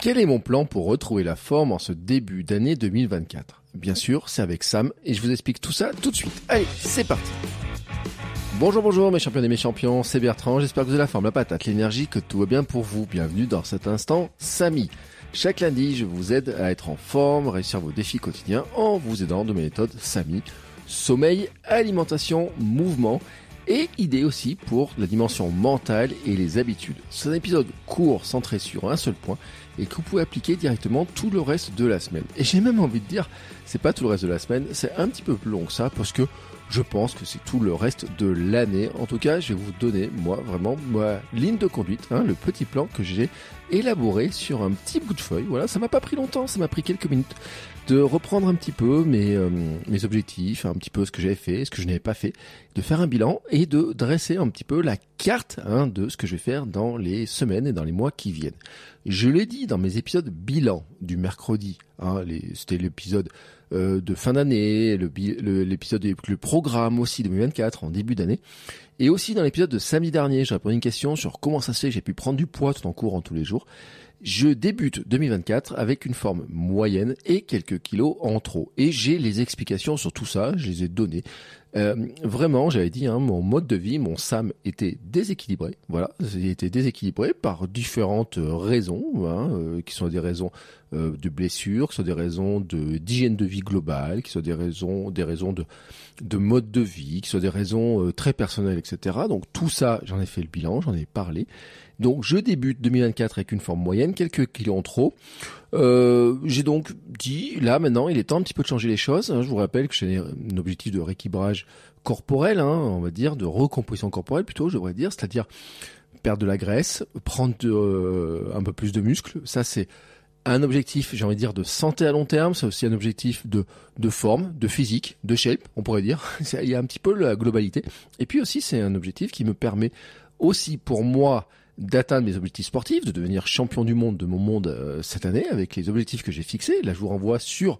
Quel est mon plan pour retrouver la forme en ce début d'année 2024 Bien sûr, c'est avec Sam et je vous explique tout ça tout de suite. Allez, c'est parti Bonjour, bonjour mes champions et mes champions, c'est Bertrand, j'espère que vous avez la forme, la patate, l'énergie, que tout va bien pour vous. Bienvenue dans cet instant, Samy. Chaque lundi, je vous aide à être en forme, réussir vos défis quotidiens en vous aidant de mes méthodes Samy. Sommeil, alimentation, mouvement et idées aussi pour la dimension mentale et les habitudes. C'est un épisode court centré sur un seul point et que vous pouvez appliquer directement tout le reste de la semaine. Et j'ai même envie de dire, c'est pas tout le reste de la semaine, c'est un petit peu plus long que ça parce que je pense que c'est tout le reste de l'année. En tout cas, je vais vous donner, moi, vraiment, ma ligne de conduite, hein, le petit plan que j'ai élaboré sur un petit bout de feuille. Voilà, ça m'a pas pris longtemps, ça m'a pris quelques minutes de reprendre un petit peu mes, euh, mes objectifs, un petit peu ce que j'avais fait, ce que je n'avais pas fait, de faire un bilan et de dresser un petit peu la carte hein, de ce que je vais faire dans les semaines et dans les mois qui viennent. Je l'ai dit dans mes épisodes bilan du mercredi, hein, c'était l'épisode euh, de fin d'année, l'épisode le, le, programme aussi 2024 en début d'année. Et aussi dans l'épisode de samedi dernier, j'ai répondu une question sur comment ça se fait j'ai pu prendre du poids tout en courant tous les jours. Je débute 2024 avec une forme moyenne et quelques kilos en trop. Et j'ai les explications sur tout ça, je les ai données. Euh, vraiment, j'avais dit, hein, mon mode de vie, mon SAM était déséquilibré. Voilà, il était déséquilibré par différentes raisons, hein, euh, qui sont des raisons euh, de blessures, qui sont des raisons d'hygiène de vie globale, qui sont des raisons, des raisons de de mode de vie, qui sont des raisons très personnelles, etc. Donc tout ça, j'en ai fait le bilan, j'en ai parlé. Donc je débute 2024 avec une forme moyenne, quelques kilos en trop. Euh, j'ai donc dit, là maintenant, il est temps un petit peu de changer les choses. Hein. Je vous rappelle que j'ai un objectif de rééquilibrage corporel, hein, on va dire, de recomposition corporelle plutôt, je devrais dire, c'est-à-dire perdre de la graisse, prendre euh, un peu plus de muscles. Ça, c'est un objectif, j'ai envie de dire, de santé à long terme. C'est aussi un objectif de, de forme, de physique, de shape, on pourrait dire. Il y a un petit peu la globalité. Et puis aussi, c'est un objectif qui me permet aussi pour moi d'atteindre mes objectifs sportifs, de devenir champion du monde de mon monde euh, cette année avec les objectifs que j'ai fixés. Là, je vous renvoie sur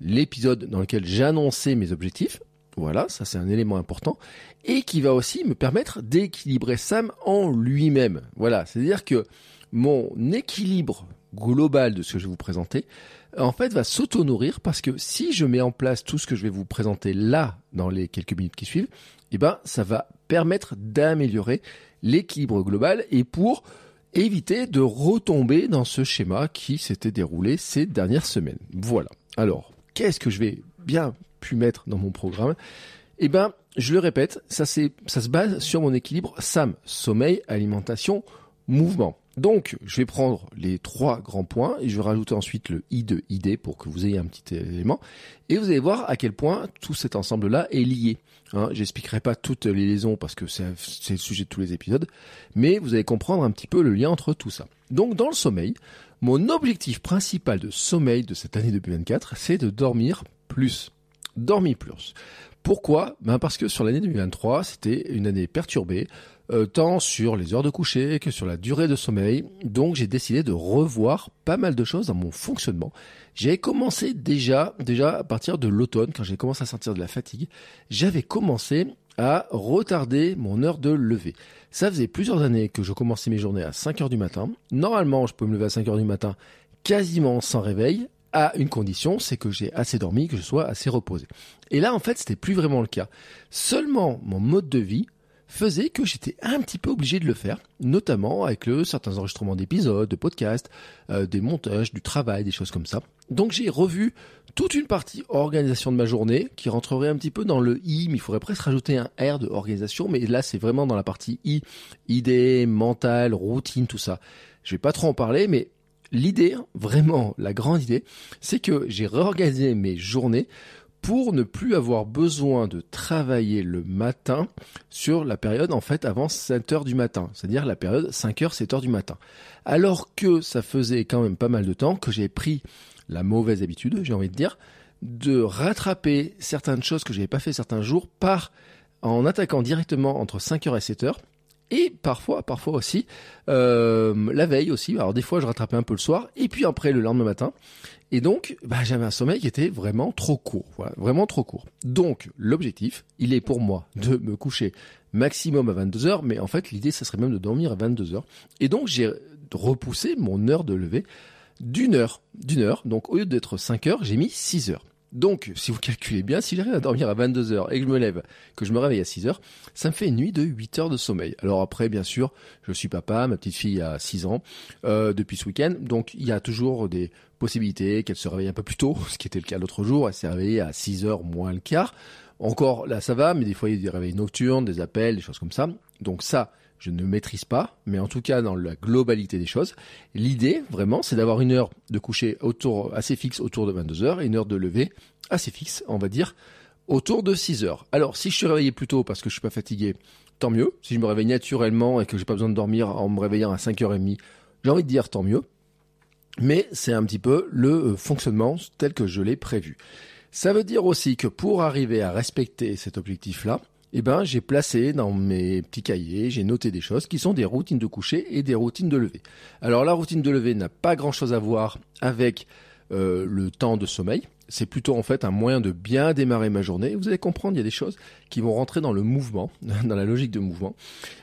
l'épisode dans lequel j'ai annoncé mes objectifs. Voilà, ça c'est un élément important et qui va aussi me permettre d'équilibrer Sam en lui-même. Voilà, c'est-à-dire que mon équilibre global de ce que je vais vous présenter, en fait, va s'auto-nourrir parce que si je mets en place tout ce que je vais vous présenter là, dans les quelques minutes qui suivent, eh ben, ça va permettre d'améliorer l'équilibre global et pour éviter de retomber dans ce schéma qui s'était déroulé ces dernières semaines. Voilà. Alors, qu'est-ce que je vais bien pu mettre dans mon programme? Eh ben, je le répète, ça, ça se base sur mon équilibre SAM, sommeil, alimentation, mouvement. Donc, je vais prendre les trois grands points et je vais rajouter ensuite le I de ID pour que vous ayez un petit élément. Et vous allez voir à quel point tout cet ensemble-là est lié. Hein, J'expliquerai pas toutes les liaisons parce que c'est le sujet de tous les épisodes, mais vous allez comprendre un petit peu le lien entre tout ça. Donc, dans le sommeil, mon objectif principal de sommeil de cette année 2024, c'est de dormir plus. Dormir plus. Pourquoi? Ben Parce que sur l'année 2023, c'était une année perturbée, euh, tant sur les heures de coucher que sur la durée de sommeil. Donc j'ai décidé de revoir pas mal de choses dans mon fonctionnement. J'ai commencé déjà, déjà à partir de l'automne, quand j'ai commencé à sentir de la fatigue, j'avais commencé à retarder mon heure de lever. Ça faisait plusieurs années que je commençais mes journées à 5 heures du matin. Normalement, je peux me lever à 5 heures du matin quasiment sans réveil à une condition, c'est que j'ai assez dormi, que je sois assez reposé. Et là, en fait, c'était plus vraiment le cas. Seulement mon mode de vie faisait que j'étais un petit peu obligé de le faire, notamment avec certains enregistrements d'épisodes, de podcasts, euh, des montages, du travail, des choses comme ça. Donc j'ai revu toute une partie organisation de ma journée qui rentrerait un petit peu dans le I, mais il faudrait presque rajouter un R de organisation, mais là c'est vraiment dans la partie I, idée, mental, routine, tout ça. Je vais pas trop en parler, mais l'idée, vraiment la grande idée, c'est que j'ai réorganisé mes journées pour ne plus avoir besoin de travailler le matin sur la période en fait avant 7 heures du matin, c'est-à-dire la période 5 heures 7 heures du matin. Alors que ça faisait quand même pas mal de temps que j'ai pris la mauvaise habitude, j'ai envie de dire, de rattraper certaines choses que j'avais pas fait certains jours par en attaquant directement entre 5h et 7h et parfois, parfois aussi, euh, la veille aussi. Alors des fois, je rattrapais un peu le soir, et puis après le lendemain matin. Et donc, bah, j'avais un sommeil qui était vraiment trop court, voilà, vraiment trop court. Donc, l'objectif, il est pour moi de me coucher maximum à 22 heures, mais en fait, l'idée, ça serait même de dormir à 22 heures. Et donc, j'ai repoussé mon heure de lever d'une heure, d'une heure. Donc, au lieu d'être 5 heures, j'ai mis 6 heures. Donc, si vous calculez bien, si j'arrive à dormir à 22 heures et que je me lève, que je me réveille à 6 heures, ça me fait une nuit de 8 heures de sommeil. Alors après, bien sûr, je suis papa, ma petite fille a 6 ans euh, depuis ce week-end, donc il y a toujours des possibilités qu'elle se réveille un peu plus tôt, ce qui était le cas l'autre jour, elle s'est réveillée à 6 heures moins le quart. Encore là, ça va, mais des fois il y a des réveils nocturnes, des appels, des choses comme ça. Donc ça, je ne maîtrise pas, mais en tout cas dans la globalité des choses, l'idée vraiment c'est d'avoir une heure de coucher assez fixe autour de 22 heures et une heure de lever assez fixe, on va dire, autour de 6 heures. Alors si je suis réveillé plus tôt parce que je suis pas fatigué, tant mieux. Si je me réveille naturellement et que j'ai pas besoin de dormir en me réveillant à 5h30, j'ai envie de dire tant mieux. Mais c'est un petit peu le euh, fonctionnement tel que je l'ai prévu. Ça veut dire aussi que pour arriver à respecter cet objectif-là, eh ben, j'ai placé dans mes petits cahiers, j'ai noté des choses qui sont des routines de coucher et des routines de lever. Alors la routine de lever n'a pas grand-chose à voir avec euh, le temps de sommeil c'est plutôt en fait un moyen de bien démarrer ma journée. Vous allez comprendre, il y a des choses qui vont rentrer dans le mouvement, dans la logique de mouvement.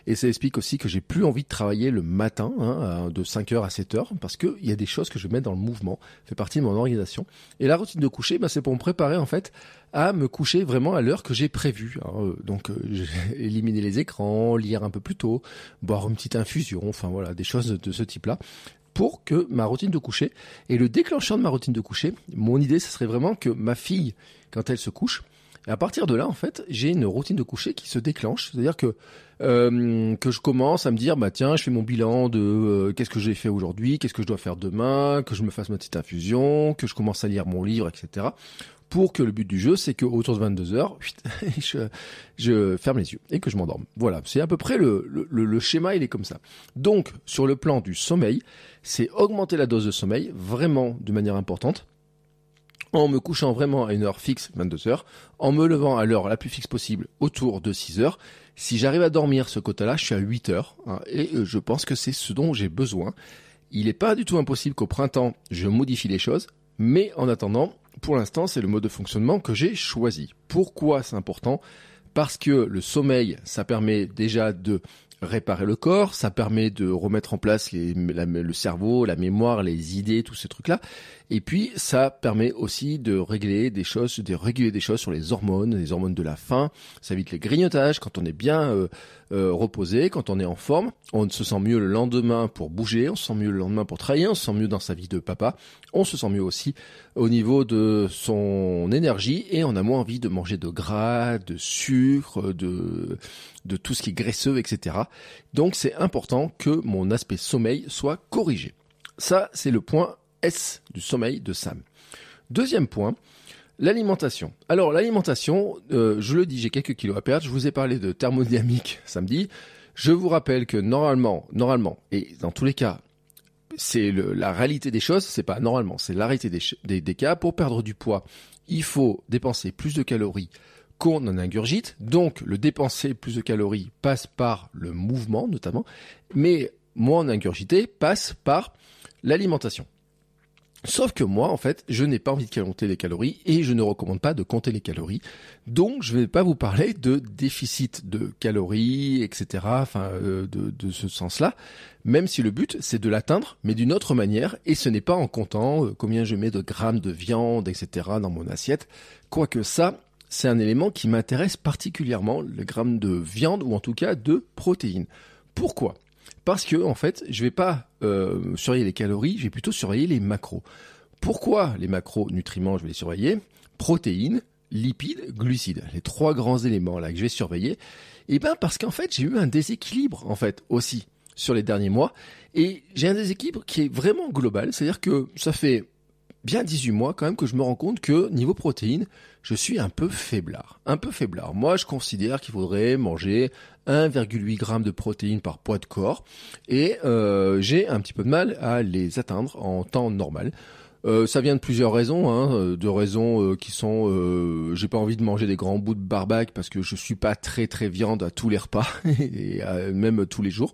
Et ça explique aussi que j'ai plus envie de travailler le matin, hein, de 5h à 7h, parce qu'il y a des choses que je mets dans le mouvement, fait partie de mon organisation. Et la routine de coucher, bah, c'est pour me préparer en fait à me coucher vraiment à l'heure que j'ai prévue. Hein. Donc euh, éliminer les écrans, lire un peu plus tôt, boire une petite infusion, enfin voilà, des choses de ce type-là pour que ma routine de coucher et le déclencheur de ma routine de coucher, mon idée, ce serait vraiment que ma fille, quand elle se couche, à partir de là, en fait, j'ai une routine de coucher qui se déclenche. C'est-à-dire que euh, que je commence à me dire, bah tiens, je fais mon bilan de euh, qu'est-ce que j'ai fait aujourd'hui, qu'est-ce que je dois faire demain, que je me fasse ma petite infusion, que je commence à lire mon livre, etc pour que le but du jeu, c'est qu'autour de 22 heures, je, ferme les yeux et que je m'endorme. Voilà, c'est à peu près le, schéma, il est comme ça. Donc, sur le plan du sommeil, c'est augmenter la dose de sommeil vraiment de manière importante en me couchant vraiment à une heure fixe, 22 heures, en me levant à l'heure la plus fixe possible, autour de 6 heures. Si j'arrive à dormir ce quota-là, je suis à 8 heures, hein, et euh, je pense que c'est ce dont j'ai besoin. Il n'est pas du tout impossible qu'au printemps, je modifie les choses, mais en attendant, pour l'instant, c'est le mode de fonctionnement que j'ai choisi. Pourquoi c'est important? Parce que le sommeil, ça permet déjà de réparer le corps, ça permet de remettre en place le cerveau, la mémoire, les idées, tous ces trucs-là. Et puis, ça permet aussi de régler des choses, de réguler des choses sur les hormones, les hormones de la faim. Ça évite les grignotages quand on est bien euh, euh, reposé, quand on est en forme. On se sent mieux le lendemain pour bouger, on se sent mieux le lendemain pour travailler, on se sent mieux dans sa vie de papa. On se sent mieux aussi au niveau de son énergie et on a moins envie de manger de gras, de sucre, de, de tout ce qui est graisseux, etc. Donc c'est important que mon aspect sommeil soit corrigé. Ça, c'est le point S du sommeil de Sam. Deuxième point, l'alimentation. Alors l'alimentation, euh, je le dis, j'ai quelques kilos à perdre. Je vous ai parlé de thermodynamique samedi. Je vous rappelle que normalement, normalement, et dans tous les cas, c'est la réalité des choses, c'est pas normalement, c'est la réalité des, des, cas. Pour perdre du poids, il faut dépenser plus de calories qu'on en ingurgite. Donc, le dépenser plus de calories passe par le mouvement, notamment. Mais moins en ingurgiter passe par l'alimentation. Sauf que moi, en fait, je n'ai pas envie de compter les calories et je ne recommande pas de compter les calories. Donc, je ne vais pas vous parler de déficit de calories, etc. Enfin, euh, de, ce sens-là. Même si le but, c'est de l'atteindre, mais d'une autre manière. Et ce n'est pas en comptant euh, combien je mets de grammes de viande, etc. dans mon assiette. Quoique ça, c'est un élément qui m'intéresse particulièrement, le gramme de viande ou en tout cas de protéines. Pourquoi? Parce que en fait, je vais pas euh, surveiller les calories, je vais plutôt surveiller les macros. Pourquoi les macronutriments je vais les surveiller? Protéines, lipides, glucides, les trois grands éléments là que je vais surveiller. Et eh ben parce qu'en fait, j'ai eu un déséquilibre en fait aussi sur les derniers mois et j'ai un déséquilibre qui est vraiment global, c'est-à-dire que ça fait bien 18 mois quand même que je me rends compte que niveau protéines, je suis un peu faiblard. Un peu faiblard. Moi, je considère qu'il faudrait manger 1,8 g de protéines par poids de corps et euh, j'ai un petit peu de mal à les atteindre en temps normal. Euh, ça vient de plusieurs raisons, hein, euh, de raisons qui sont, j'ai pas envie de manger des grands bouts de barbac parce que je suis pas très très viande à tous les repas et même tous les jours.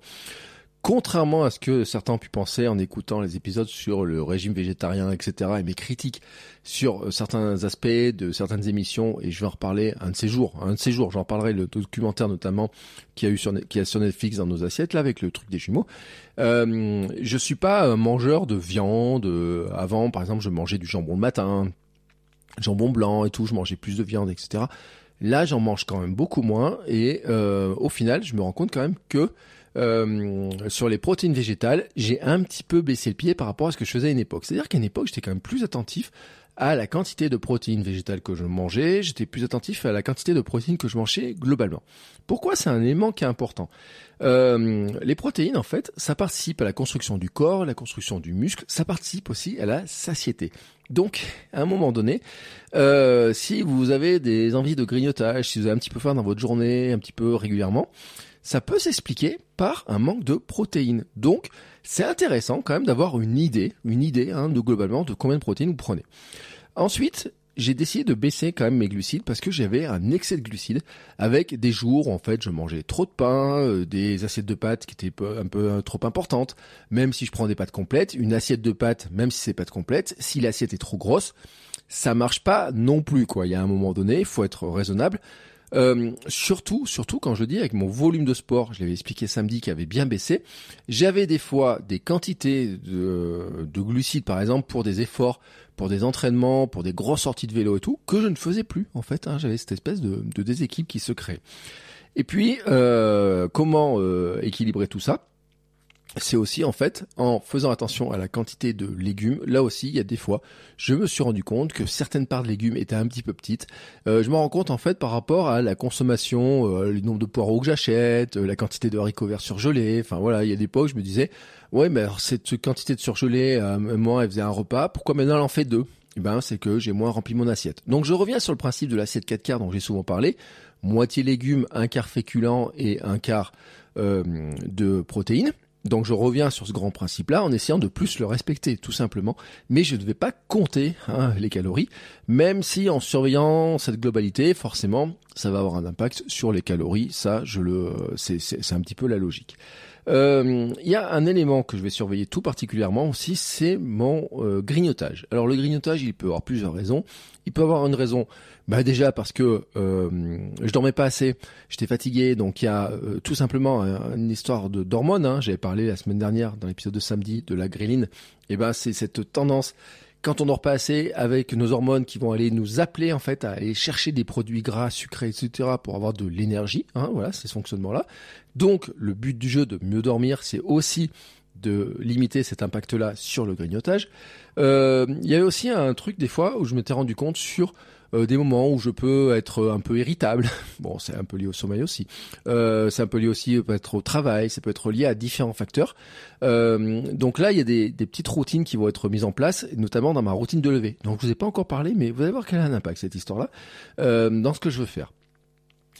Contrairement à ce que certains ont pu penser en écoutant les épisodes sur le régime végétarien, etc., et mes critiques sur euh, certains aspects de certaines émissions, et je vais en reparler un de ces jours, un de ces jours, j'en parlerai le documentaire notamment qui a eu sur, Netflix dans nos assiettes, là, avec le truc des jumeaux. Euh, je suis pas un mangeur de viande. Avant, par exemple, je mangeais du jambon le matin, jambon blanc et tout, je mangeais plus de viande, etc. Là, j'en mange quand même beaucoup moins, et euh, au final, je me rends compte quand même que euh, sur les protéines végétales, j'ai un petit peu baissé le pied par rapport à ce que je faisais à une époque. C'est-à-dire qu'à une époque, j'étais quand même plus attentif à la quantité de protéines végétales que je mangeais, j'étais plus attentif à la quantité de protéines que je mangeais globalement. Pourquoi c'est un élément qui est important euh, Les protéines, en fait, ça participe à la construction du corps, la construction du muscle, ça participe aussi à la satiété. Donc, à un moment donné, euh, si vous avez des envies de grignotage, si vous avez un petit peu faim dans votre journée, un petit peu régulièrement, ça peut s'expliquer par un manque de protéines. Donc, c'est intéressant quand même d'avoir une idée, une idée hein, de globalement de combien de protéines vous prenez. Ensuite, j'ai décidé de baisser quand même mes glucides parce que j'avais un excès de glucides avec des jours où en fait je mangeais trop de pain, euh, des assiettes de pâtes qui étaient un peu euh, trop importantes, même si je prends des pâtes complètes, une assiette de pâtes, même si c'est pâtes complètes, si l'assiette est trop grosse, ça marche pas non plus quoi. Il y a un moment donné, il faut être raisonnable. Euh, surtout, surtout quand je dis avec mon volume de sport, je l'avais expliqué samedi qui avait bien baissé, j'avais des fois des quantités de, de, glucides par exemple pour des efforts, pour des entraînements, pour des grosses sorties de vélo et tout, que je ne faisais plus en fait. Hein, j'avais cette espèce de, de déséquilibre qui se crée. Et puis, euh, comment euh, équilibrer tout ça? C'est aussi en fait en faisant attention à la quantité de légumes. Là aussi, il y a des fois, je me suis rendu compte que certaines parts de légumes étaient un petit peu petites. Euh, je me rends compte en fait par rapport à la consommation, euh, le nombre de poireaux que j'achète, euh, la quantité de haricots verts surgelés. Enfin voilà, il y a des où je me disais, ouais, mais alors cette quantité de surgelés, moi, elle faisait un repas. Pourquoi maintenant elle en fait deux? Eh ben, c'est que j'ai moins rempli mon assiette. Donc je reviens sur le principe de l'assiette 4 quarts dont j'ai souvent parlé. Moitié légumes, un quart féculent et un quart de protéines. Donc je reviens sur ce grand principe-là en essayant de plus le respecter, tout simplement. Mais je ne vais pas compter hein, les calories, même si en surveillant cette globalité, forcément, ça va avoir un impact sur les calories. Ça, je le, c'est un petit peu la logique. Euh, il y a un élément que je vais surveiller tout particulièrement aussi, c'est mon euh, grignotage. Alors le grignotage, il peut avoir plusieurs raisons. Il peut avoir une raison, bah déjà parce que euh, je dormais pas assez, j'étais fatigué, donc il y a euh, tout simplement une histoire de d'hormones. Hein. J'avais parlé la semaine dernière dans l'épisode de samedi de la gréline. Et ben c'est cette tendance quand on dort pas assez avec nos hormones qui vont aller nous appeler en fait à aller chercher des produits gras, sucrés, etc. pour avoir de l'énergie. Hein, voilà, c'est ce fonctionnement-là. Donc le but du jeu de mieux dormir, c'est aussi de limiter cet impact-là sur le grignotage. Euh, il y avait aussi un truc des fois où je m'étais rendu compte sur euh, des moments où je peux être un peu irritable. Bon, c'est un peu lié au sommeil aussi. Euh, c'est un peu lié aussi peut être au travail. Ça peut être lié à différents facteurs. Euh, donc là, il y a des, des, petites routines qui vont être mises en place, notamment dans ma routine de lever. Donc je vous ai pas encore parlé, mais vous allez voir quel a un impact cette histoire-là dans ce que je veux faire.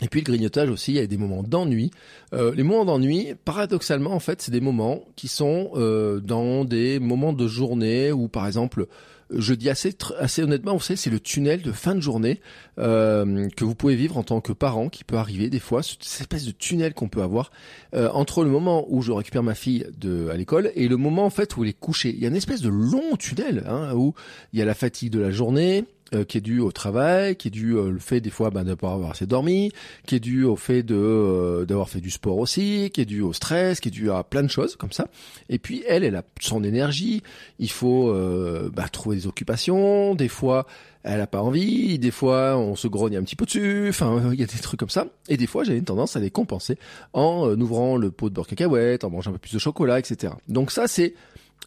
Et puis le grignotage aussi, il y a des moments d'ennui. Euh, les moments d'ennui, paradoxalement, en fait, c'est des moments qui sont euh, dans des moments de journée où, par exemple, je dis assez assez honnêtement, vous savez, c'est le tunnel de fin de journée euh, que vous pouvez vivre en tant que parent, qui peut arriver des fois, cette espèce de tunnel qu'on peut avoir euh, entre le moment où je récupère ma fille de à l'école et le moment en fait où elle est couchée. Il y a une espèce de long tunnel hein, où il y a la fatigue de la journée, euh, qui est dû au travail, qui est dû au fait des fois ben, de ne pas avoir assez dormi, qui est dû au fait de euh, d'avoir fait du sport aussi, qui est dû au stress, qui est dû à plein de choses comme ça. Et puis elle, elle a son énergie. Il faut euh, bah, trouver des occupations. Des fois, elle a pas envie. Des fois, on se grogne un petit peu dessus. Enfin, il y a des trucs comme ça. Et des fois, j'avais une tendance à les compenser en ouvrant le pot de beurre cacahuète, en mangeant un peu plus de chocolat, etc. Donc ça, c'est,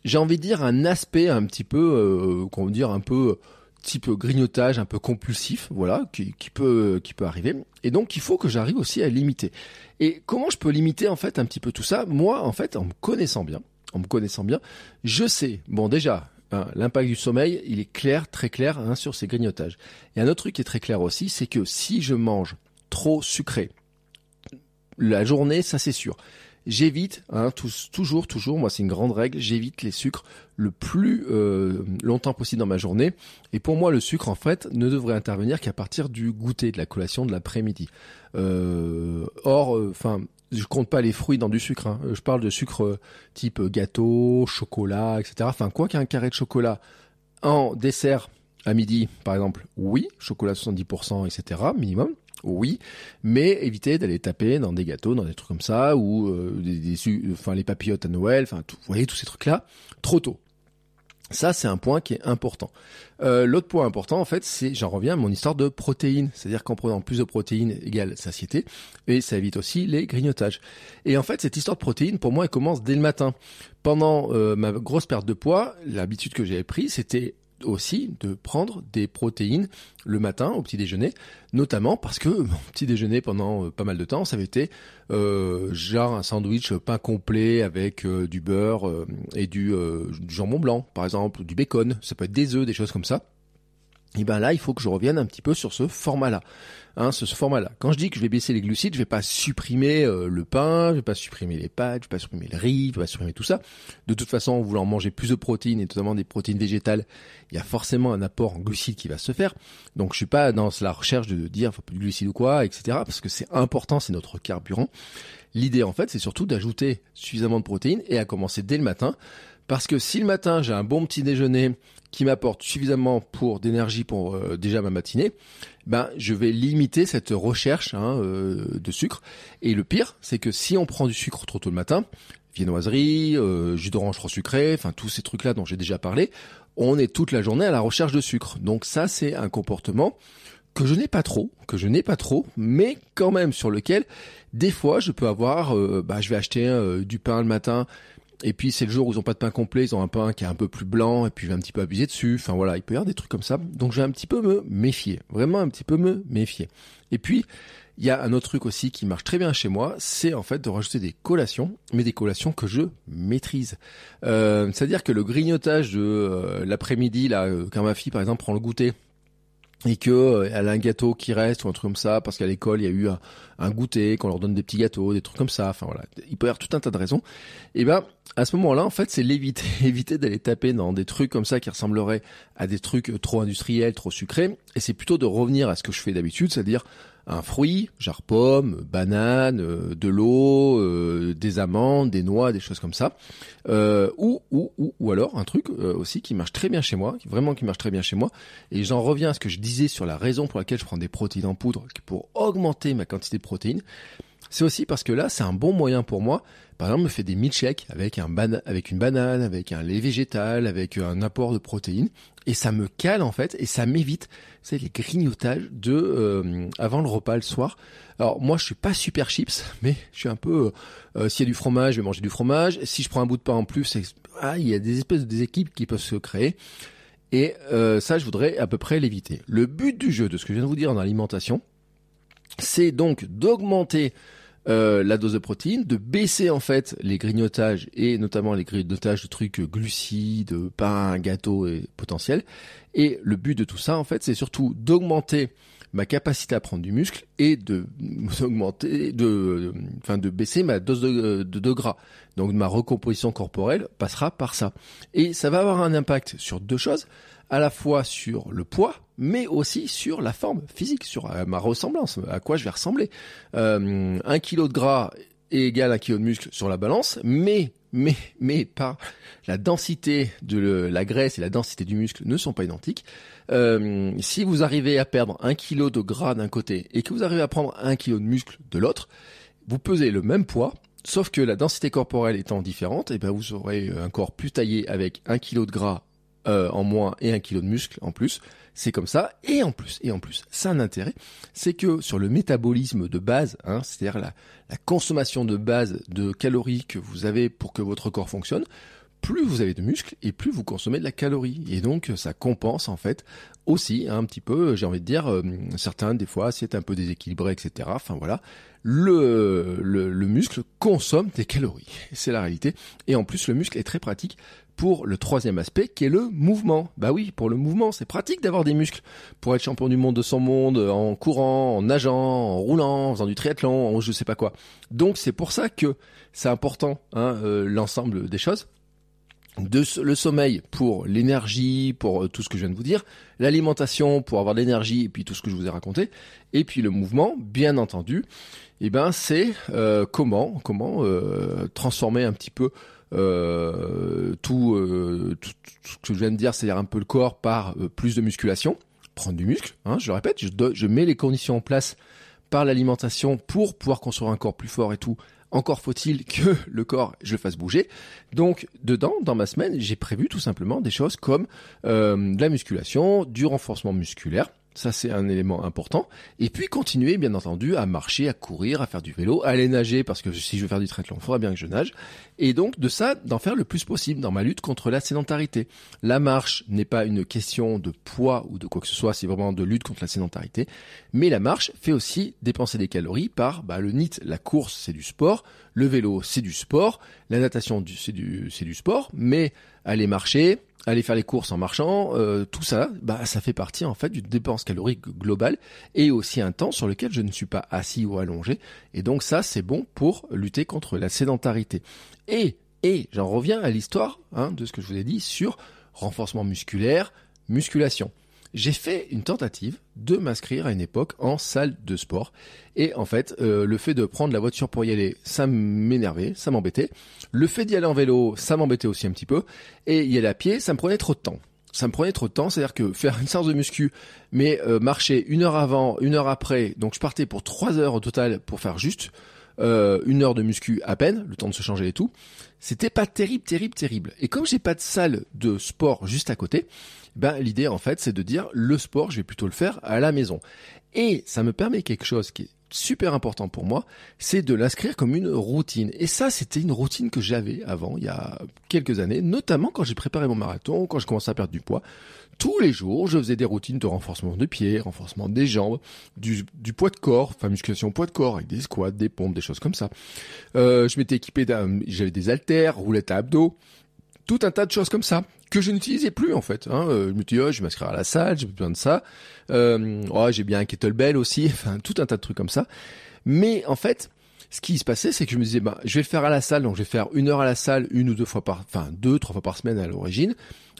j'ai envie de dire, un aspect un petit peu, comment dire, un peu type grignotage un peu compulsif, voilà, qui, peut qui peut arriver. Et donc il faut que j'arrive aussi à limiter. Et comment je peux limiter en fait un petit peu tout ça? Moi, en fait, en me connaissant bien, en me connaissant bien, je sais. Bon, déjà, hein, l'impact du sommeil, il est clair, très clair hein, sur ces grignotages. Et un autre truc qui est très clair aussi, c'est que si je mange trop sucré, la journée, ça c'est sûr. J'évite, hein, toujours, toujours, moi c'est une grande règle, j'évite les sucres le plus euh, longtemps possible dans ma journée. Et pour moi, le sucre, en fait, ne devrait intervenir qu'à partir du goûter, de la collation de l'après-midi. Euh, or, euh, enfin, je compte pas les fruits dans du sucre. Hein. Je parle de sucre type gâteau, chocolat, etc. Enfin, quoi qu'un carré de chocolat en dessert à midi, par exemple, oui, chocolat 70%, etc., minimum oui, mais évitez d'aller taper dans des gâteaux, dans des trucs comme ça, ou euh, des, enfin les papillotes à Noël, enfin vous voyez tous ces trucs-là, trop tôt. Ça, c'est un point qui est important. Euh, L'autre point important, en fait, c'est, j'en reviens à mon histoire de protéines. C'est-à-dire qu'en prenant plus de protéines égale satiété, et ça évite aussi les grignotages. Et en fait, cette histoire de protéines, pour moi, elle commence dès le matin. Pendant euh, ma grosse perte de poids, l'habitude que j'avais prise, c'était aussi de prendre des protéines le matin au petit déjeuner, notamment parce que mon petit déjeuner pendant euh, pas mal de temps, ça avait été euh, genre un sandwich pain complet avec euh, du beurre et du, du jambon blanc, par exemple, du bacon, ça peut être des œufs, des choses comme ça et eh ben là, il faut que je revienne un petit peu sur ce format-là. Hein, ce, format-là. Quand je dis que je vais baisser les glucides, je vais pas supprimer euh, le pain, je vais pas supprimer les pâtes, je vais pas supprimer le riz, je vais pas supprimer tout ça. De toute façon, en voulant manger plus de protéines et notamment des protéines végétales, il y a forcément un apport en glucides qui va se faire. Donc je suis pas dans la recherche de dire faut plus de glucides ou quoi, etc. Parce que c'est important, c'est notre carburant. L'idée en fait, c'est surtout d'ajouter suffisamment de protéines et à commencer dès le matin. Parce que si le matin j'ai un bon petit déjeuner qui m'apporte suffisamment pour d'énergie pour euh, déjà ma matinée, ben je vais limiter cette recherche hein, euh, de sucre. Et le pire, c'est que si on prend du sucre trop tôt le matin, viennoiserie, euh, jus d'orange trop sucré, enfin tous ces trucs-là dont j'ai déjà parlé, on est toute la journée à la recherche de sucre. Donc ça, c'est un comportement que je n'ai pas trop, que je n'ai pas trop, mais quand même sur lequel des fois je peux avoir, bah, je vais acheter du pain le matin et puis c'est le jour où ils ont pas de pain complet, ils ont un pain qui est un peu plus blanc, et puis je vais un petit peu abuser dessus. Enfin voilà, il peut y avoir des trucs comme ça. Donc je vais un petit peu me méfier, vraiment un petit peu me méfier. Et puis il y a un autre truc aussi qui marche très bien chez moi, c'est en fait de rajouter des collations, mais des collations que je maîtrise. Euh, C'est-à-dire que le grignotage de euh, l'après-midi, là, euh, quand ma fille par exemple prend le goûter, et que euh, elle a un gâteau qui reste ou un truc comme ça parce qu'à l'école il y a eu un, goûter qu'on leur donne des petits gâteaux des trucs comme ça. Enfin voilà. Il peut y avoir tout un tas de raisons. Et ben à ce moment-là en fait c'est l'éviter éviter d'aller taper dans des trucs comme ça qui ressembleraient à des trucs trop industriels trop sucrés. Et c'est plutôt de revenir à ce que je fais d'habitude c'est-à-dire un fruit, genre pomme, banane, euh, de l'eau, euh, des amandes, des noix, des choses comme ça. Euh, ou, ou, ou, ou alors un truc aussi qui marche très bien chez moi, vraiment qui marche très bien chez moi. Et j'en reviens à ce que je disais sur la raison pour laquelle je prends des protéines en poudre, pour augmenter ma quantité de protéines. C'est aussi parce que là, c'est un bon moyen pour moi. Par exemple, me fait des milkshakes avec un avec une banane, avec un lait végétal, avec un apport de protéines, et ça me cale en fait, et ça m'évite, c'est les grignotages de euh, avant le repas le soir. Alors moi, je suis pas super chips, mais je suis un peu. Euh, S'il y a du fromage, je vais manger du fromage. Si je prends un bout de pain en plus, ah, il y a des espèces de déséquilibres qui peuvent se créer. Et euh, ça, je voudrais à peu près l'éviter. Le but du jeu, de ce que je viens de vous dire dans l'alimentation, c'est donc d'augmenter euh, la dose de protéines, de baisser en fait les grignotages et notamment les grignotages de trucs glucides, pain, gâteaux et potentiels. Et le but de tout ça en fait, c'est surtout d'augmenter ma capacité à prendre du muscle et de augmenter, de, enfin de baisser ma dose de, gras. Donc ma recomposition corporelle passera par ça. Et ça va avoir un impact sur deux choses à la fois sur le poids, mais aussi sur la forme physique, sur euh, ma ressemblance, à quoi je vais ressembler. Euh, un kilo de gras est égal à un kilo de muscle sur la balance, mais mais mais la densité de la graisse et la densité du muscle ne sont pas identiques. Euh, si vous arrivez à perdre un kilo de gras d'un côté et que vous arrivez à prendre un kilo de muscle de l'autre, vous pesez le même poids, sauf que la densité corporelle étant différente, et eh ben vous aurez un corps plus taillé avec un kilo de gras euh, en moins et un kilo de muscle en plus. C'est comme ça. Et en plus, et en plus, ça a un intérêt, c'est que sur le métabolisme de base, hein, c'est-à-dire la, consommation de base de calories que vous avez pour que votre corps fonctionne, plus vous avez de muscles et plus vous consommez de la calorie. Et donc ça compense en fait aussi hein, un petit peu, j'ai envie de dire, euh, certains des fois c'est un peu déséquilibré, etc. Enfin voilà, le, le, le muscle consomme des calories. C'est la réalité. Et en plus le muscle est très pratique pour le troisième aspect qui est le mouvement. Bah oui, pour le mouvement, c'est pratique d'avoir des muscles pour être champion du monde de son monde en courant, en nageant, en roulant, en faisant du triathlon, en je sais pas quoi. Donc c'est pour ça que c'est important hein, euh, l'ensemble des choses. De, le sommeil pour l'énergie, pour euh, tout ce que je viens de vous dire, l'alimentation pour avoir de l'énergie et puis tout ce que je vous ai raconté, et puis le mouvement, bien entendu, eh ben c'est euh, comment comment transformer un petit peu euh, tout, euh, tout, ce que je viens de dire, c'est-à-dire un peu le corps par euh, plus de musculation, prendre du muscle, hein, je le répète, je, je mets les conditions en place par l'alimentation pour pouvoir construire un corps plus fort et tout. Encore faut-il que le corps, je le fasse bouger. Donc, dedans, dans ma semaine, j'ai prévu tout simplement des choses comme de la musculation, du renforcement musculaire, ça, c'est un élément important. Et puis continuer, bien entendu, à marcher, à courir, à faire du vélo, à aller nager, parce que si je veux faire du triathlon, il faudra bien que je nage. Et donc, de ça, d'en faire le plus possible dans ma lutte contre la sédentarité. La marche n'est pas une question de poids ou de quoi que ce soit, c'est vraiment de lutte contre la sédentarité. Mais la marche fait aussi dépenser des calories par bah, le NIT. La course, c'est du sport. Le vélo, c'est du sport. La natation, c'est du, du sport. Mais aller marcher, aller faire les courses en marchant, euh, tout ça, bah ça fait partie en fait d'une dépense calorique globale et aussi un temps sur lequel je ne suis pas assis ou allongé. Et donc ça, c'est bon pour lutter contre la sédentarité. Et et j'en reviens à l'histoire hein, de ce que je vous ai dit sur renforcement musculaire, musculation j'ai fait une tentative de m'inscrire à une époque en salle de sport. Et en fait, euh, le fait de prendre la voiture pour y aller, ça m'énervait, ça m'embêtait. Le fait d'y aller en vélo, ça m'embêtait aussi un petit peu. Et y aller à pied, ça me prenait trop de temps. Ça me prenait trop de temps, c'est-à-dire que faire une séance de muscu, mais euh, marcher une heure avant, une heure après, donc je partais pour trois heures au total pour faire juste euh, une heure de muscu à peine, le temps de se changer et tout. C'était pas terrible, terrible, terrible. Et comme j'ai pas de salle de sport juste à côté, ben l'idée en fait c'est de dire le sport je vais plutôt le faire à la maison. Et ça me permet quelque chose qui est super important pour moi, c'est de l'inscrire comme une routine. Et ça, c'était une routine que j'avais avant, il y a quelques années, notamment quand j'ai préparé mon marathon, quand je commençais à perdre du poids. Tous les jours, je faisais des routines de renforcement de pieds, renforcement des jambes, du, poids de corps, enfin musculation poids de corps, avec des squats, des pompes, des choses comme ça. Euh, je m'étais équipé d'un, j'avais des haltères, roulettes à abdos, tout un tas de choses comme ça que je n'utilisais plus en fait. Hein. Euh, je me oh, je vais m'inscrire à la salle, j'ai besoin de ça. Euh, oh, j'ai bien un kettlebell aussi, enfin tout un tas de trucs comme ça. Mais en fait, ce qui se passait, c'est que je me disais bah je vais le faire à la salle, donc je vais faire une heure à la salle, une ou deux fois par, enfin deux, trois fois par semaine à l'origine.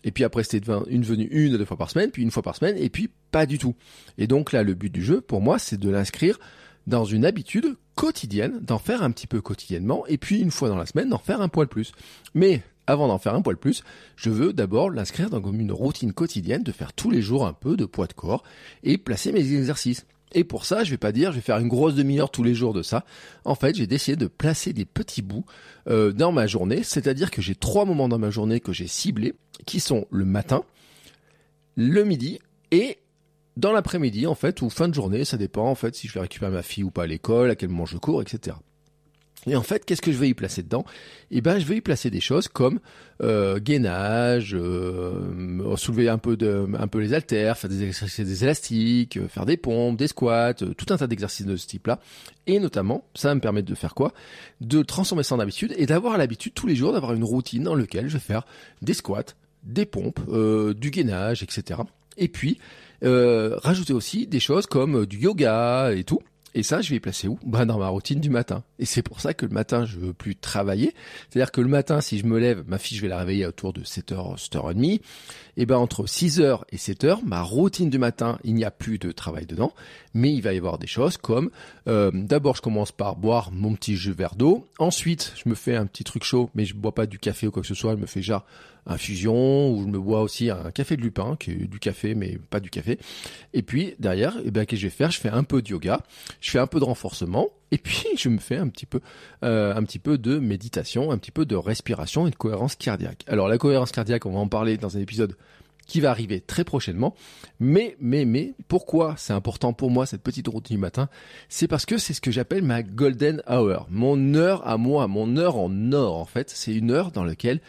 Et puis après c'était une venue une ou deux fois par semaine, puis une fois par semaine, et puis pas du tout. Et donc là, le but du jeu pour moi, c'est de l'inscrire dans une habitude quotidienne, d'en faire un petit peu quotidiennement, et puis une fois dans la semaine, d'en faire un poil plus. Mais avant d'en faire un poil plus, je veux d'abord l'inscrire dans une routine quotidienne de faire tous les jours un peu de poids de corps et placer mes exercices. Et pour ça, je vais pas dire je vais faire une grosse demi-heure tous les jours de ça. En fait, j'ai décidé de placer des petits bouts euh, dans ma journée, c'est-à-dire que j'ai trois moments dans ma journée que j'ai ciblés, qui sont le matin, le midi et dans l'après-midi en fait ou fin de journée, ça dépend en fait si je vais récupérer ma fille ou pas à l'école, à quel moment je cours, etc. Et en fait, qu'est-ce que je vais y placer dedans? Eh ben, je vais y placer des choses comme euh, gainage, euh, soulever un peu de, un peu les haltères, faire des exercices des élastiques, euh, faire des pompes, des squats, euh, tout un tas d'exercices de ce type-là. Et notamment, ça va me permettre de faire quoi? De transformer ça en habitude et d'avoir l'habitude tous les jours d'avoir une routine dans laquelle je vais faire des squats, des pompes, du gainage, etc. Et puis rajouter aussi des choses comme du yoga et tout et ça, je vais placer où? Bah dans ma routine du matin. Et c'est pour ça que le matin, je veux plus travailler. C'est-à-dire que le matin, si je me lève, ma fille, je vais la réveiller autour de 7h, 7h30. Et ben entre 6h et 7h, ma routine du matin, il n'y a plus de travail dedans. Mais il va y avoir des choses comme, euh, d'abord, je commence par boire mon petit jus verre d'eau. Ensuite, je me fais un petit truc chaud, mais je bois pas du café ou quoi que ce soit. Je me fais genre infusion ou je me bois aussi un café de lupin qui est du café mais pas du café et puis derrière eh ben qu'est-ce que je vais faire? Je fais un peu de yoga je fais un peu de renforcement et puis je me fais un petit peu euh, un petit peu de méditation un petit peu de respiration et de cohérence cardiaque alors la cohérence cardiaque on va en parler dans un épisode qui va arriver très prochainement. Mais, mais, mais, pourquoi c'est important pour moi cette petite routine du matin? C'est parce que c'est ce que j'appelle ma golden hour, mon heure à moi, mon heure en or en fait. C'est une heure dans laquelle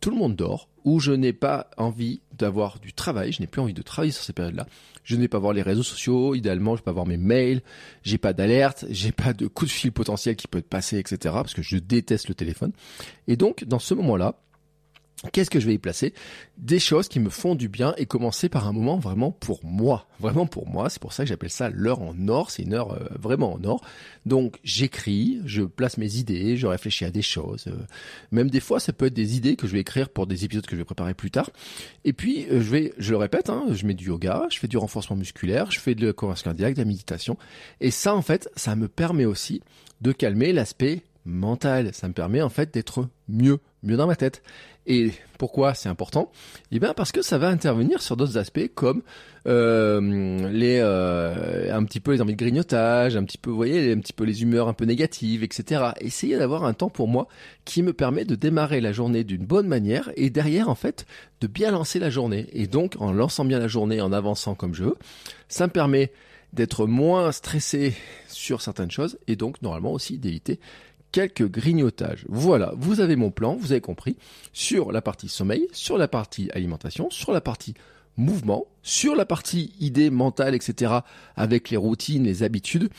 tout le monde dort, où je n'ai pas envie d'avoir du travail, je n'ai plus envie de travailler sur ces périodes-là. Je n'ai pas voir les réseaux sociaux, idéalement, je peux pas voir mes mails, j'ai pas d'alerte, j'ai pas de coup de fil potentiel qui peut être passé, etc. Parce que je déteste le téléphone. Et donc, dans ce moment-là, Qu'est-ce que je vais y placer? Des choses qui me font du bien et commencer par un moment vraiment pour moi. Vraiment pour moi, c'est pour ça que j'appelle ça l'heure en or, c'est une heure euh, vraiment en or. Donc j'écris, je place mes idées, je réfléchis à des choses. Euh, même des fois, ça peut être des idées que je vais écrire pour des épisodes que je vais préparer plus tard. Et puis, euh, je vais, je le répète, hein, je mets du yoga, je fais du renforcement musculaire, je fais de la cohérence cardiaque, de la méditation. Et ça, en fait, ça me permet aussi de calmer l'aspect mental. Ça me permet en fait d'être mieux, mieux dans ma tête. Et pourquoi c'est important? Eh bien parce que ça va intervenir sur d'autres aspects comme euh, les euh, un petit peu les envies de grignotage, un petit peu vous voyez un petit peu les humeurs un peu négatives, etc. Essayez d'avoir un temps pour moi qui me permet de démarrer la journée d'une bonne manière et derrière en fait de bien lancer la journée. Et donc en lançant bien la journée, en avançant comme je veux, ça me permet d'être moins stressé sur certaines choses et donc normalement aussi d'éviter quelques grignotages. Voilà, vous avez mon plan, vous avez compris, sur la partie sommeil, sur la partie alimentation, sur la partie mouvement, sur la partie idée mentale, etc., avec les routines, les habitudes,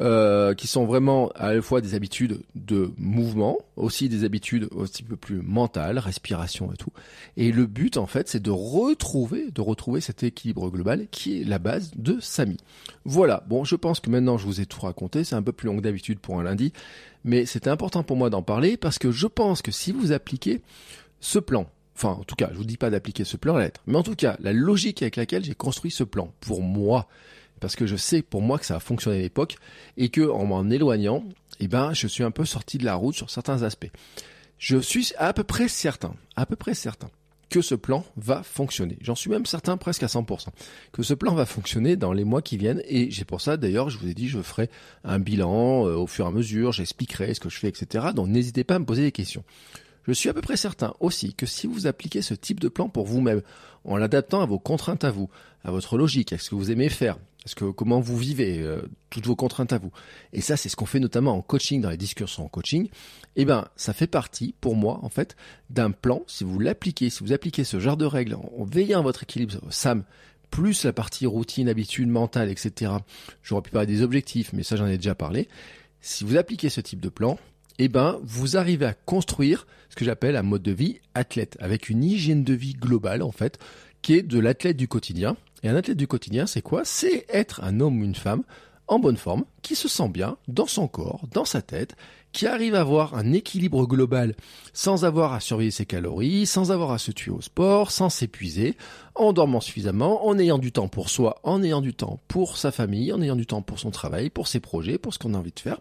euh, qui sont vraiment à la fois des habitudes de mouvement, aussi des habitudes un petit peu plus mentales, respiration et tout. Et le but, en fait, c'est de retrouver, de retrouver cet équilibre global qui est la base de Samy. Voilà. Bon, je pense que maintenant je vous ai tout raconté. C'est un peu plus long que d'habitude pour un lundi, mais c'était important pour moi d'en parler parce que je pense que si vous appliquez ce plan, Enfin, en tout cas, je vous dis pas d'appliquer ce plan à la lettre. Mais en tout cas, la logique avec laquelle j'ai construit ce plan, pour moi, parce que je sais pour moi que ça a fonctionné à l'époque, et que en m'en éloignant, eh ben, je suis un peu sorti de la route sur certains aspects. Je suis à peu près certain, à peu près certain, que ce plan va fonctionner. J'en suis même certain presque à 100%, que ce plan va fonctionner dans les mois qui viennent, et j'ai pour ça, d'ailleurs, je vous ai dit, je ferai un bilan euh, au fur et à mesure, j'expliquerai ce que je fais, etc. Donc n'hésitez pas à me poser des questions. Je suis à peu près certain aussi que si vous appliquez ce type de plan pour vous-même, en l'adaptant à vos contraintes à vous, à votre logique, à ce que vous aimez faire, à ce que comment vous vivez, euh, toutes vos contraintes à vous. Et ça, c'est ce qu'on fait notamment en coaching, dans les discussions en coaching. Eh ben, ça fait partie, pour moi, en fait, d'un plan. Si vous l'appliquez, si vous appliquez ce genre de règles en veillant à votre équilibre, Sam, plus la partie routine, habitude, mentale, etc. J'aurais pu parler des objectifs, mais ça, j'en ai déjà parlé. Si vous appliquez ce type de plan, eh ben, vous arrivez à construire ce que j'appelle un mode de vie athlète, avec une hygiène de vie globale, en fait, qui est de l'athlète du quotidien. Et un athlète du quotidien, c'est quoi? C'est être un homme ou une femme en bonne forme, qui se sent bien dans son corps, dans sa tête, qui arrive à avoir un équilibre global sans avoir à surveiller ses calories, sans avoir à se tuer au sport, sans s'épuiser, en dormant suffisamment, en ayant du temps pour soi, en ayant du temps pour sa famille, en ayant du temps pour son travail, pour ses projets, pour ce qu'on a envie de faire,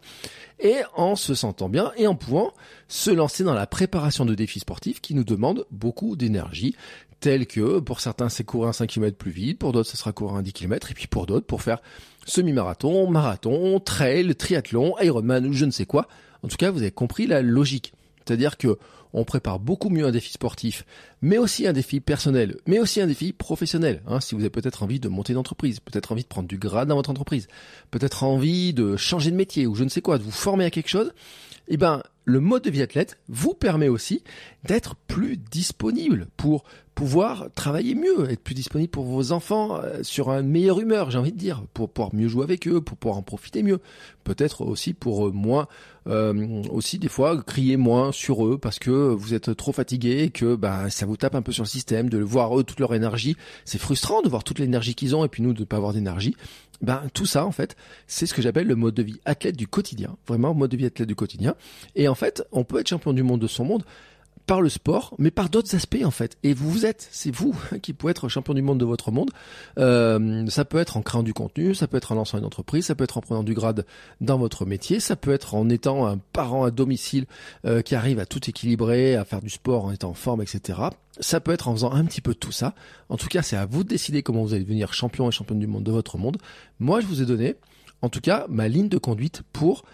et en se sentant bien et en pouvant se lancer dans la préparation de défis sportifs qui nous demandent beaucoup d'énergie, tels que pour certains c'est courir un 5 km plus vite, pour d'autres ce sera courir un 10 km, et puis pour d'autres pour faire semi-marathon, marathon, trail, triathlon, Ironman ou je ne sais quoi. En tout cas, vous avez compris la logique. C'est-à-dire que on prépare beaucoup mieux un défi sportif, mais aussi un défi personnel, mais aussi un défi professionnel. Hein, si vous avez peut-être envie de monter une entreprise, peut-être envie de prendre du grade dans votre entreprise, peut-être envie de changer de métier ou je ne sais quoi, de vous former à quelque chose, eh ben le mode de vie athlète vous permet aussi d'être plus disponible pour pouvoir travailler mieux, être plus disponible pour vos enfants euh, sur une meilleure humeur, j'ai envie de dire, pour pouvoir mieux jouer avec eux, pour pouvoir en profiter mieux. Peut-être aussi pour euh, moins, euh, aussi des fois crier moins sur eux parce que vous êtes trop fatigué et que bah ça vous tape un peu sur le système de voir eux toute leur énergie. C'est frustrant de voir toute l'énergie qu'ils ont et puis nous de ne pas avoir d'énergie. Ben tout ça en fait, c'est ce que j'appelle le mode de vie athlète du quotidien, vraiment mode de vie athlète du quotidien. Et en fait, on peut être champion du monde de son monde par le sport, mais par d'autres aspects en fait. Et vous êtes, c'est vous qui pouvez être champion du monde de votre monde. Euh, ça peut être en créant du contenu, ça peut être en lançant une entreprise, ça peut être en prenant du grade dans votre métier, ça peut être en étant un parent à domicile euh, qui arrive à tout équilibrer, à faire du sport en étant en forme, etc. Ça peut être en faisant un petit peu tout ça. En tout cas, c'est à vous de décider comment vous allez devenir champion et championne du monde de votre monde. Moi, je vous ai donné, en tout cas, ma ligne de conduite pour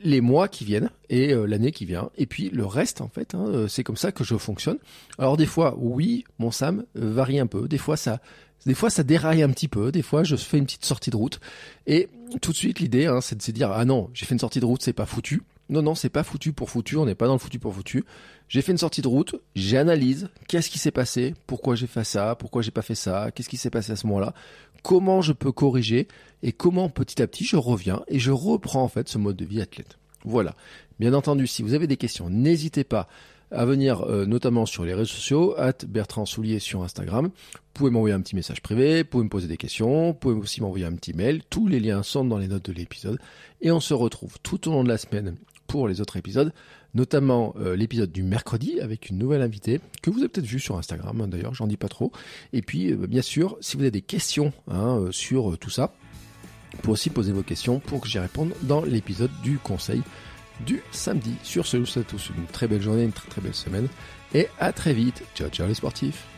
les mois qui viennent et euh, l'année qui vient. Et puis le reste, en fait, hein, euh, c'est comme ça que je fonctionne. Alors des fois, oui, mon Sam euh, varie un peu. Des fois, ça, des fois, ça déraille un petit peu. Des fois, je fais une petite sortie de route. Et tout de suite, l'idée, hein, c'est de se dire, ah non, j'ai fait une sortie de route, c'est pas foutu. Non, non, c'est pas foutu pour foutu. On n'est pas dans le foutu pour foutu. J'ai fait une sortie de route. J'analyse. Qu'est-ce qui s'est passé? Pourquoi j'ai fait ça? Pourquoi j'ai pas fait ça? Qu'est-ce qui s'est passé à ce moment-là? Comment je peux corriger? Et comment petit à petit je reviens et je reprends en fait ce mode de vie athlète. Voilà. Bien entendu, si vous avez des questions, n'hésitez pas à venir euh, notamment sur les réseaux sociaux, at Bertrand Soulier sur Instagram. Vous pouvez m'envoyer un petit message privé, vous pouvez me poser des questions, vous pouvez aussi m'envoyer un petit mail. Tous les liens sont dans les notes de l'épisode. Et on se retrouve tout au long de la semaine pour les autres épisodes, notamment euh, l'épisode du mercredi avec une nouvelle invitée que vous avez peut-être vu sur Instagram hein, d'ailleurs, j'en dis pas trop. Et puis euh, bien sûr, si vous avez des questions hein, sur tout ça, vous pouvez aussi poser vos questions pour que j'y réponde dans l'épisode du conseil du samedi. Sur ce, je vous souhaite tous une très belle journée, une très très belle semaine et à très vite. Ciao ciao les sportifs.